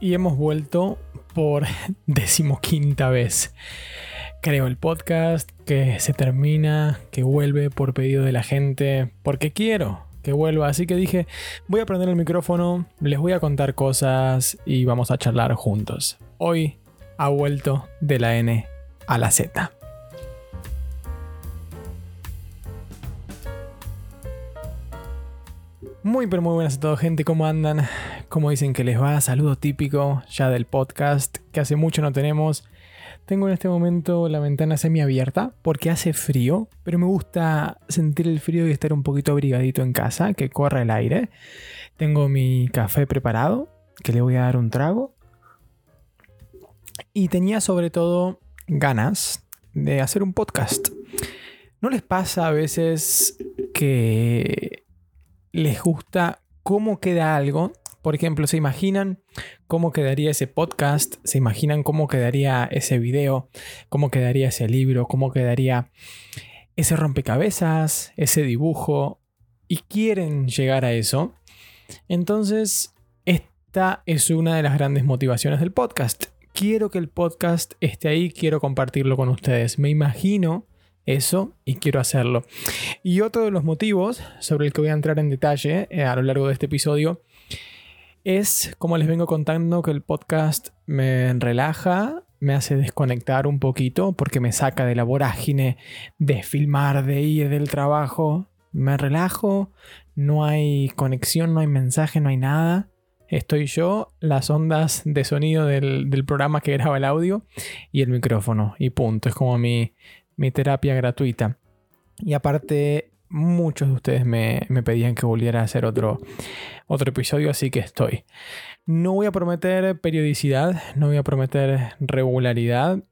y hemos vuelto por decimoquinta vez. Creo el podcast que se termina, que vuelve por pedido de la gente, porque quiero que vuelva. Así que dije, voy a prender el micrófono, les voy a contar cosas y vamos a charlar juntos. Hoy ha vuelto de la N a la Z. Muy pero muy buenas a todos gente, ¿cómo andan? ¿Cómo dicen que les va? Saludo típico ya del podcast que hace mucho no tenemos. Tengo en este momento la ventana semiabierta porque hace frío, pero me gusta sentir el frío y estar un poquito abrigadito en casa, que corra el aire. Tengo mi café preparado, que le voy a dar un trago. Y tenía sobre todo ganas de hacer un podcast. ¿No les pasa a veces que les gusta cómo queda algo. Por ejemplo, se imaginan cómo quedaría ese podcast, se imaginan cómo quedaría ese video, cómo quedaría ese libro, cómo quedaría ese rompecabezas, ese dibujo, y quieren llegar a eso. Entonces, esta es una de las grandes motivaciones del podcast. Quiero que el podcast esté ahí, quiero compartirlo con ustedes. Me imagino eso y quiero hacerlo. Y otro de los motivos sobre el que voy a entrar en detalle eh, a lo largo de este episodio es, como les vengo contando, que el podcast me relaja, me hace desconectar un poquito porque me saca de la vorágine de filmar, de ir del trabajo. Me relajo, no hay conexión, no hay mensaje, no hay nada. Estoy yo, las ondas de sonido del, del programa que graba el audio y el micrófono. Y punto. Es como mi, mi terapia gratuita. Y aparte, muchos de ustedes me, pedían que volviera a hacer otro, otro episodio, así que estoy. No voy a prometer periodicidad, no voy a prometer regularidad.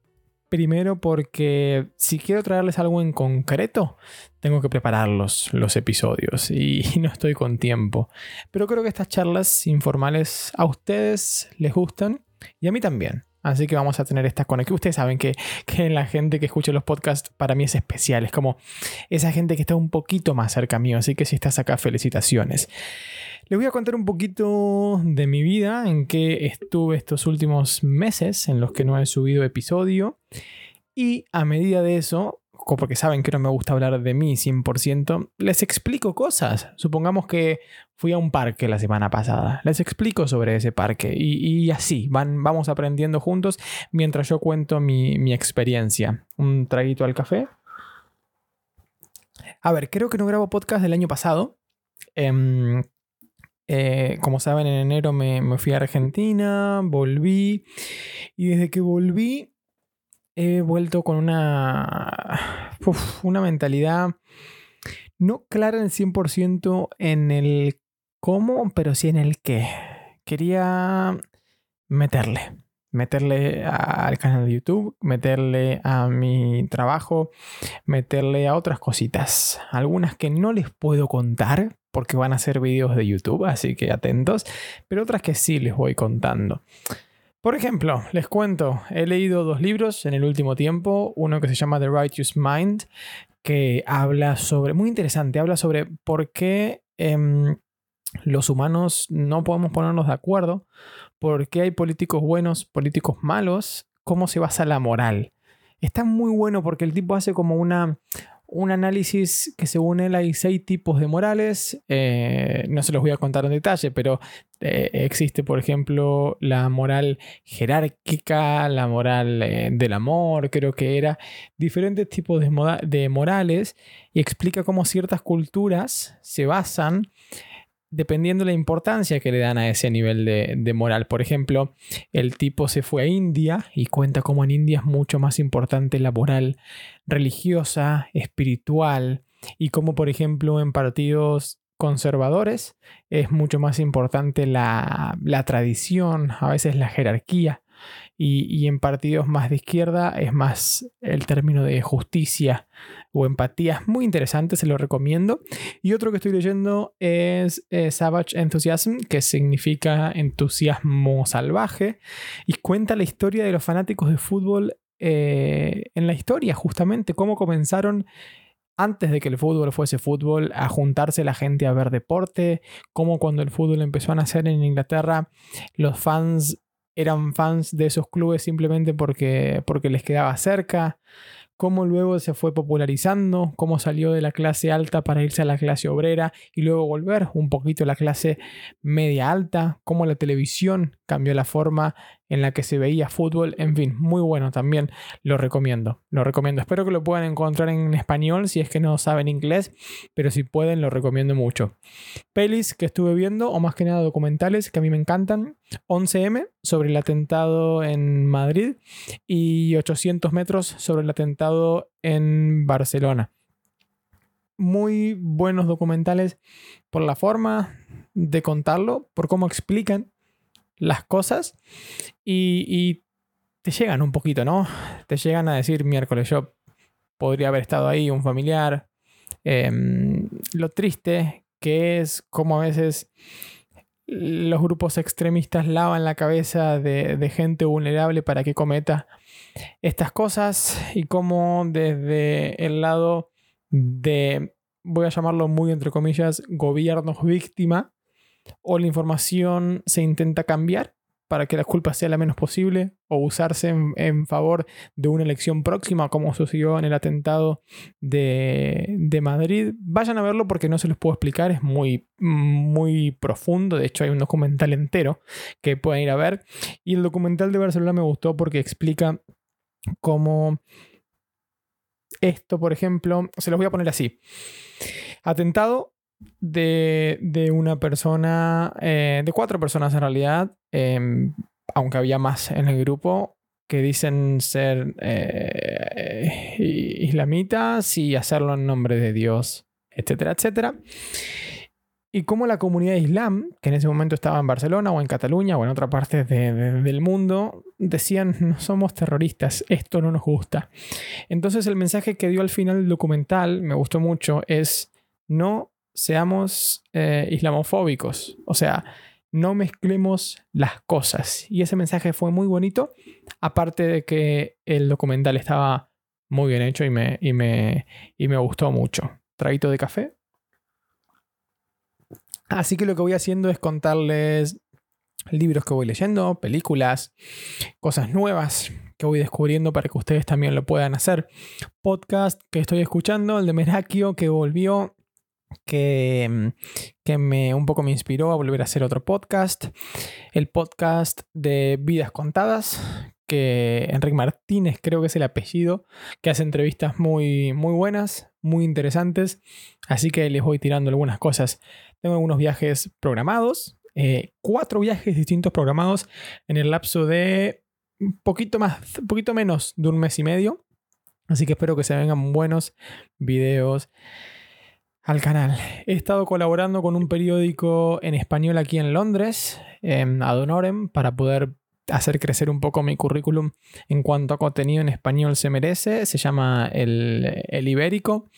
Primero porque si quiero traerles algo en concreto, tengo que preparar los, los episodios y no estoy con tiempo. Pero creo que estas charlas informales a ustedes les gustan y a mí también. Así que vamos a tener esta conexión. Ustedes saben que, la gente que escucha los podcasts para mí es especial. Es como esa gente que está un poquito más cerca mío. Así que si estás acá, felicitaciones. Les voy a contar un poquito de mi vida, en que estuve estos últimos meses en los que no he subido episodio. Y a medida de eso, porque saben que no me gusta hablar de mí 100%, les explico cosas. Supongamos que fui a un parque la semana pasada. Les explico sobre ese parque y, así, van, vamos aprendiendo juntos mientras yo cuento mi, experiencia. Un traguito al café. A ver, creo que no grabo podcast del año pasado. Em, eh, como saben, en enero me, me fui a Argentina, volví y desde que volví he vuelto con una, una mentalidad no clara en el 100% en el cómo, pero sí en el qué. Quería meterle, meterle al canal de YouTube, meterle a mi trabajo, meterle a otras cositas. Algunas que no les puedo contar porque van a ser vídeos de YouTube, así que atentos, pero otras que sí les voy contando. Por ejemplo, les cuento, he leído dos libros en el último tiempo, uno que se llama The Righteous Mind, que habla sobre, muy interesante, habla sobre por qué em, los humanos no podemos ponernos de acuerdo, por qué hay políticos buenos, políticos malos, cómo se basa la moral. Está muy bueno porque el tipo hace como una, un análisis que según él hay seis tipos de morales. Eh, no se los voy a contar en detalle, pero eh, existe, por ejemplo, la moral jerárquica, la moral eh, del amor, creo que era, diferentes tipos de, de morales y explica cómo ciertas culturas se basan dependiendo de la importancia que le dan a ese nivel de, moral. Por ejemplo, el tipo se fue a India y cuenta cómo en India es mucho más importante la moral religiosa, espiritual, y cómo, por ejemplo, en partidos conservadores es mucho más importante la, la tradición, a veces la jerarquía y, en partidos más de izquierda es más el término de justicia o empatía. muy interesante, se lo recomiendo. Y otro que estoy leyendo es eh, Savage Enthusiasm, que significa entusiasmo salvaje, y cuenta la historia de los fanáticos de fútbol eh, en la historia, justamente, cómo comenzaron antes de que el fútbol fuese fútbol, a juntarse la gente a ver deporte, cómo cuando el fútbol empezó a nacer en Inglaterra, los fans eran fans de esos clubes simplemente porque, porque les quedaba cerca, cómo luego se fue popularizando, cómo salió de la clase alta para irse a la clase obrera y luego volver un poquito a la clase media alta, cómo la televisión cambió la forma en la que se veía fútbol, en fin, muy bueno también, lo recomiendo, lo recomiendo. Espero que lo puedan encontrar en español si es que no saben inglés, pero si pueden lo recomiendo mucho. Pelis que estuve viendo, o más que nada documentales que a mí me encantan, 11M sobre el atentado en Madrid y 800 metros sobre el atentado en Barcelona. Muy buenos documentales por la forma de contarlo, por cómo explican las cosas y, te llegan un poquito, ¿no? Te llegan a decir miércoles, yo podría haber estado ahí, un familiar. Em, lo triste que es como a veces los grupos extremistas lavan la cabeza de, de, gente vulnerable para que cometa estas cosas y como desde el lado de, voy a llamarlo muy entre comillas, gobiernos víctima, o la información se intenta cambiar para que la culpa sea la menos posible o usarse en, favor de una elección próxima como sucedió en el atentado de, de, Madrid. Vayan a verlo porque no se los puedo explicar, es muy, muy profundo, de hecho hay un documental entero que pueden ir a ver y el documental de Barcelona me gustó porque explica cómo esto, por ejemplo, se los voy a poner así. Atentado de, una persona, eh, de cuatro personas en realidad, em, aunque había más en el grupo, que dicen ser eh, islamitas y hacerlo en nombre de Dios, etcétera, etcétera. Y como la comunidad islam, que en ese momento estaba en Barcelona o en Cataluña o en otra parte del mundo, decían, no somos terroristas, esto no nos gusta. Entonces el mensaje que dio al final del documental, me gustó mucho, es, no seamos eh, islamofóbicos. O sea, no mezclemos las cosas. Y ese mensaje fue muy bonito, aparte de que el documental estaba muy bien hecho y me, y me, y me gustó mucho. Traguito de café. Así que lo que voy haciendo es contarles libros que voy leyendo, películas, cosas nuevas que voy descubriendo para que ustedes también lo puedan hacer. Podcast que estoy escuchando, el de Merakio que volvió que, mm, que me, un poco me inspiró a volver a hacer otro podcast. El podcast de Vidas Contadas, que Enrique Martínez creo que es el apellido, que hace entrevistas muy, muy buenas, muy interesantes. Así que les voy tirando algunas cosas. Tengo algunos viajes programados, eh, cuatro viajes distintos programados en el lapso de poquito más, poquito menos de un mes y medio. Así que espero que se vengan buenos videos al canal. He estado colaborando con un periódico en español aquí en Londres, en Adonorem, para poder hacer crecer un poco mi currículum en cuanto a contenido en español se merece. Se llama el, el Ibérico.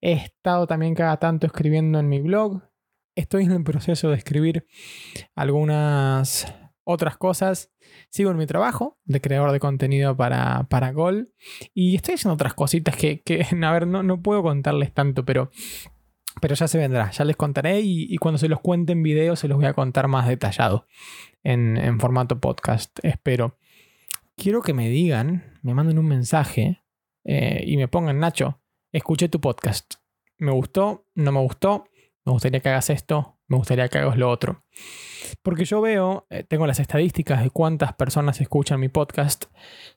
He estado también cada tanto escribiendo en mi blog. Estoy en el proceso de escribir algunas otras cosas. Sigo en mi trabajo de creador de contenido para, para Gol. Y estoy haciendo otras cositas que, que a ver, no, no puedo contarles tanto, pero pero ya se vendrá, ya les contaré y, cuando se los cuente en video se los voy a contar más detallado en, formato podcast, espero. Quiero que me digan, me manden un mensaje eh, y me pongan, Nacho, escuché tu podcast. ¿Me gustó? ¿No me gustó? Me gustaría que hagas esto, me gustaría que hagas lo otro. Porque yo veo, eh, tengo las estadísticas de cuántas personas escuchan mi podcast.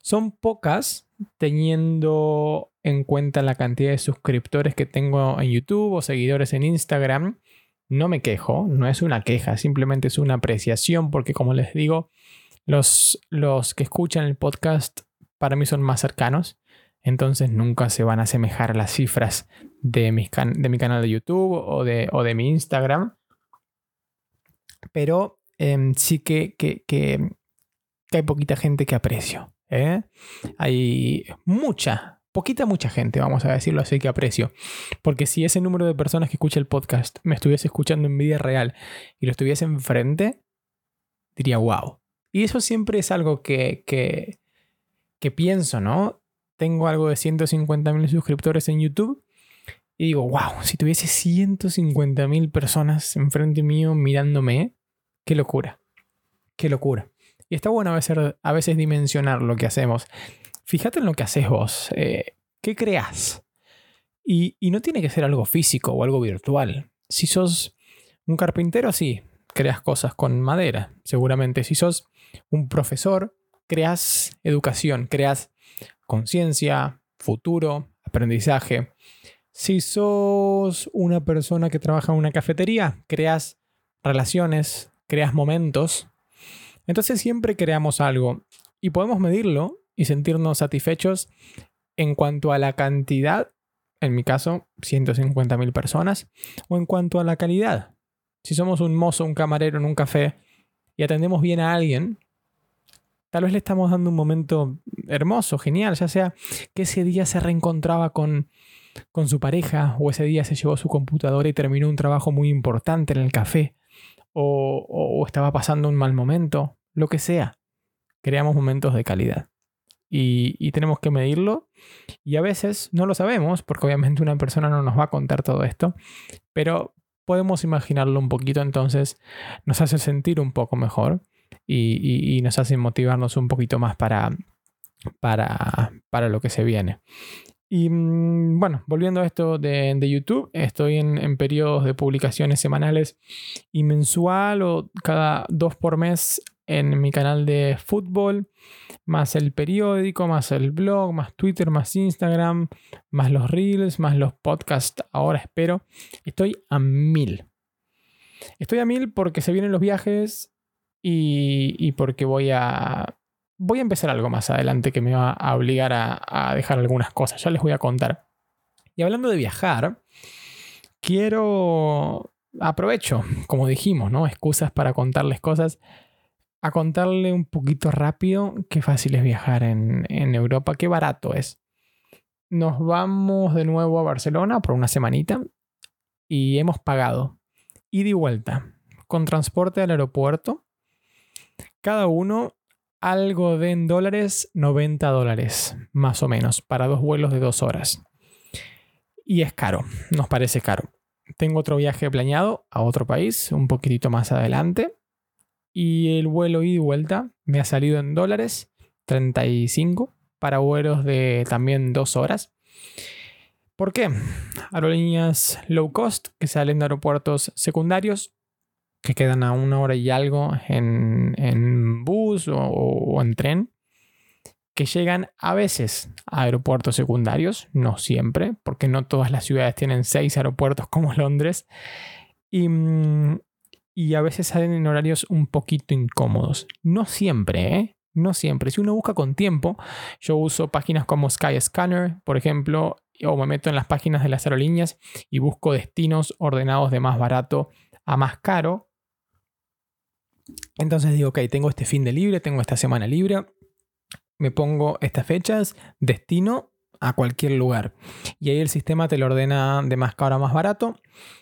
Son pocas teniendo en cuenta la cantidad de suscriptores que tengo en YouTube o seguidores en Instagram. No me quejo, no es una queja, simplemente es una apreciación porque como les digo, los, los que escuchan el podcast para mí son más cercanos. Entonces nunca se van a asemejar las cifras de, de mi canal de YouTube o de, o de mi Instagram. Pero em, sí que, que, que, hay poquita gente que aprecio. ¿Eh? Hay mucha, poquita, mucha gente, vamos a decirlo así, que aprecio. Porque si ese número de personas que escucha el podcast me estuviese escuchando en vida real y lo estuviese enfrente, diría wow. Y eso siempre es algo que, que, que pienso, ¿no? Tengo algo de 150.000 suscriptores en YouTube y digo, wow, si tuviese 150.000 personas enfrente mío mirándome, qué locura, qué locura. Y está bueno a veces, a veces dimensionar lo que hacemos. Fíjate en lo que haces vos. Eh, ¿Qué creas? Y, y no tiene que ser algo físico o algo virtual. Si sos un carpintero, sí, creas cosas con madera, seguramente. Si sos un profesor, creas educación, creas conciencia, futuro, aprendizaje. Si sos una persona que trabaja en una cafetería, creas relaciones, creas momentos. Entonces siempre creamos algo y podemos medirlo y sentirnos satisfechos en cuanto a la cantidad, en mi caso, 150.000 personas, o en cuanto a la calidad. Si somos un mozo, un camarero en un café y atendemos bien a alguien, tal vez le estamos dando un momento hermoso, genial, ya sea que ese día se reencontraba con, con su pareja o ese día se llevó su computadora y terminó un trabajo muy importante en el café o, o estaba pasando un mal momento, lo que sea. Creamos momentos de calidad. Y, y, tenemos que medirlo. Y a veces no lo sabemos, porque obviamente una persona no nos va a contar todo esto, pero podemos imaginarlo un poquito, entonces nos hace sentir un poco mejor y, nos hace motivarnos un poquito más para, para, para lo que se viene. Y mm, bueno, volviendo a esto de, de YouTube, estoy en, en, periodos de publicaciones semanales y mensual o cada dos por mes en mi canal de fútbol, más el periódico, más el blog, más Twitter, más Instagram, más los reels, más los podcasts. Ahora espero. Estoy a mil. Estoy a mil porque se vienen los viajes y, porque voy a, voy a empezar algo más adelante que me va a obligar a, a dejar algunas cosas. Ya les voy a contar. Y hablando de viajar, quiero aprovecho, como dijimos, ¿no? Excusas para contarles cosas a contarle un poquito rápido qué fácil es viajar en, Europa, qué barato es. Nos vamos de nuevo a Barcelona por una semanita y hemos pagado ida y vuelta con transporte al aeropuerto. Cada uno algo de en dólares, 90 dólares más o menos para dos vuelos de dos horas. Y es caro, nos parece caro. Tengo otro viaje planeado a otro país un poquitito más adelante y el vuelo ida y vuelta me ha salido en dólares 35 para vuelos de también dos horas. ¿Por qué? Aerolíneas low cost que salen de aeropuertos secundarios que quedan a una hora y algo en, bus o, o, en tren, que llegan a veces a aeropuertos secundarios, no siempre, porque no todas las ciudades tienen seis aeropuertos como Londres, y, mm, y a veces salen en horarios un poquito incómodos. No siempre, ¿eh? No siempre. Si uno busca con tiempo, yo uso páginas como Skyscanner, por ejemplo, o me meto en las páginas de las aerolíneas y busco destinos ordenados de más barato a más caro. Entonces digo, ok, tengo este fin de libre, tengo esta semana libre, me pongo estas fechas, destino a cualquier lugar. Y ahí el sistema te lo ordena de más caro a más barato.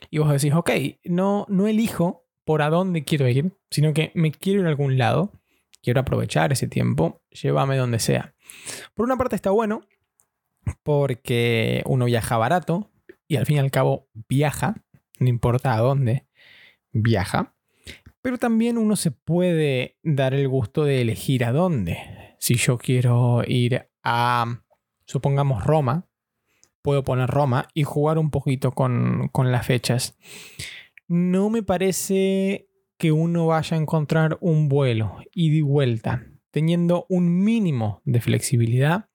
Y vos decís, ok, no, no elijo por a dónde quiero ir, sino que me quiero ir a algún lado, quiero aprovechar ese tiempo, llévame donde sea. Por una parte está bueno, porque uno viaja barato y al fin y al cabo viaja, no importa a dónde, viaja. Pero también uno se puede dar el gusto de elegir a dónde. Si yo quiero ir a, supongamos, Roma, puedo poner Roma y jugar un poquito con, con las fechas no me parece que uno vaya a encontrar un vuelo y de vuelta, teniendo un mínimo de flexibilidad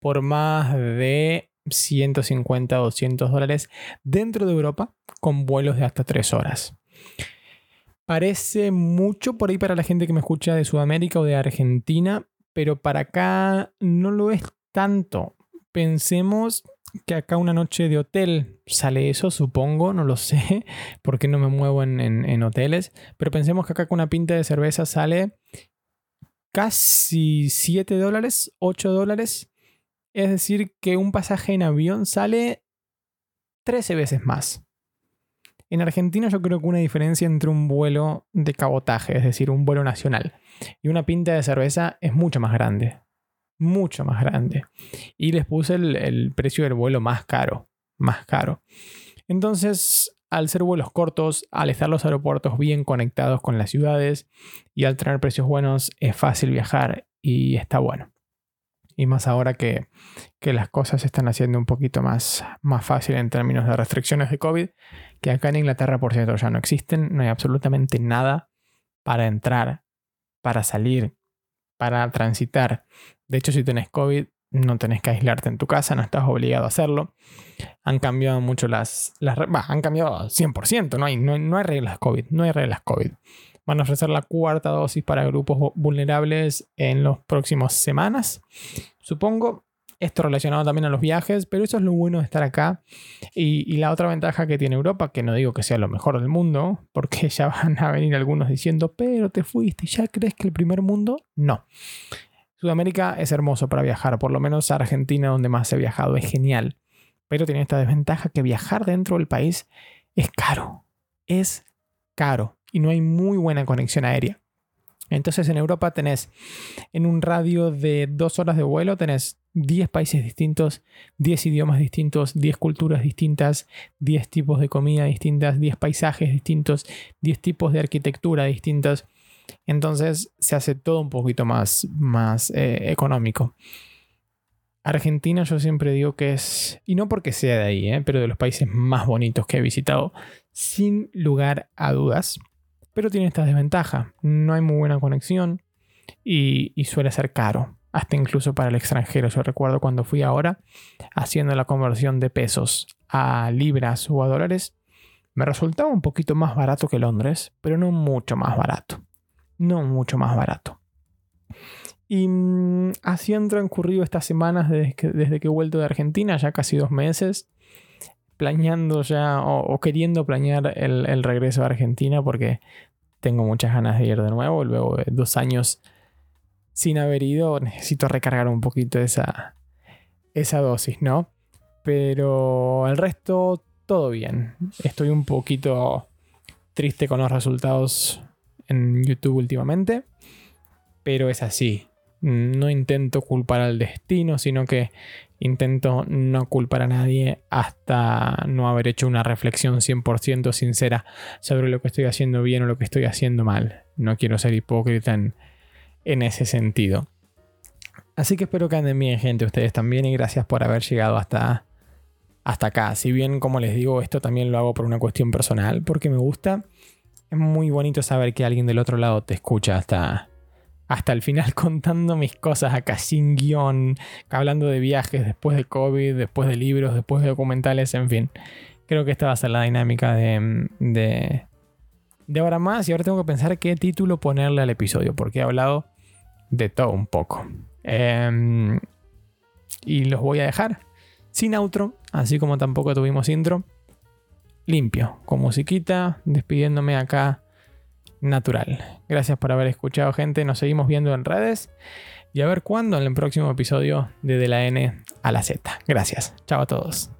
por más de 150 200 dólares dentro de Europa con vuelos de hasta 3 horas. Parece mucho por ahí para la gente que me escucha de Sudamérica o de Argentina, pero para acá no lo es tanto. Pensemos que acá una noche de hotel sale eso, supongo, no lo sé, porque no me muevo en, hoteles, pero pensemos que acá con una pinta de cerveza sale casi 7 dólares, 8 dólares, es decir, que un pasaje en avión sale 13 veces más. En Argentina yo creo que una diferencia entre un vuelo de cabotaje, es decir, un vuelo nacional, y una pinta de cerveza es mucho más grande mucho más grande. Y les puse el, precio del vuelo más caro, más caro. Entonces, al ser vuelos cortos, al estar los aeropuertos bien conectados con las ciudades y al tener precios buenos, es fácil viajar y está bueno. Y más ahora que, las cosas se están haciendo un poquito más, más fácil en términos de restricciones de COVID, que acá en Inglaterra, por cierto, ya no existen, no hay absolutamente nada para entrar, para salir, para transitar. De hecho, si tenés COVID, no tenés que aislarte en tu casa, no estás obligado a hacerlo. Han cambiado mucho las... las han cambiado 100%, no hay, no, no hay reglas COVID, no hay reglas COVID. Van a ofrecer la cuarta dosis para grupos vulnerables en las próximas semanas, supongo. Esto relacionado también a los viajes, pero eso es lo bueno de estar acá. Y, la otra ventaja que tiene Europa, que no digo que sea lo mejor del mundo, porque ya van a venir algunos diciendo, pero te fuiste, ¿ya crees que el primer mundo? No. Sudamérica es hermoso para viajar, por lo menos Argentina, donde más he viajado, es genial. Pero tiene esta desventaja que viajar dentro del país es caro. Es caro y no hay muy buena conexión aérea. Entonces en Europa tenés en un radio de dos horas de vuelo, tenés 10 países distintos, 10 idiomas distintos, 10 culturas distintas, 10 tipos de comida distintas, 10 paisajes distintos, 10 tipos de arquitectura distintas. Entonces se hace todo un poquito más, más eh, económico. Argentina yo siempre digo que es, y no porque sea de ahí, eh, pero de los países más bonitos que he visitado, sin lugar a dudas. Pero tiene esta desventaja, no hay muy buena conexión y, suele ser caro, hasta incluso para el extranjero. Yo recuerdo cuando fui ahora haciendo la conversión de pesos a libras o a dólares, me resultaba un poquito más barato que Londres, pero no mucho más barato no mucho más barato. Y mm, así han transcurrido estas semanas desde desde que he vuelto de Argentina, ya casi dos meses, planeando ya o, queriendo planear el, regreso a Argentina porque tengo muchas ganas de ir de nuevo. Luego de dos años sin haber ido, necesito recargar un poquito esa, esa dosis, ¿no? Pero el resto, todo bien. Estoy un poquito triste con los resultados en YouTube últimamente, pero es así. No intento culpar al destino, sino que intento no culpar a nadie hasta no haber hecho una reflexión 100% sincera sobre lo que estoy haciendo bien o lo que estoy haciendo mal. No quiero ser hipócrita en, ese sentido. Así que espero que anden bien, gente, ustedes también, y gracias por haber llegado hasta, hasta acá. Si bien, como les digo, esto también lo hago por una cuestión personal, porque me gusta es muy bonito saber que alguien del otro lado te escucha hasta, hasta el final contando mis cosas acá sin guion, hablando de viajes después de COVID, después de libros, después de documentales, en fin. Creo que esta va a ser la dinámica de, de, de ahora más y ahora tengo que pensar qué título ponerle al episodio, porque he hablado de todo un poco. Em, y los voy a dejar sin outro, así como tampoco tuvimos intro limpio, con musiquita, despidiéndome acá natural. Gracias por haber escuchado, gente. Nos seguimos viendo en redes y a ver cuándo en el próximo episodio de De la N a la Z. Gracias. Chao a todos.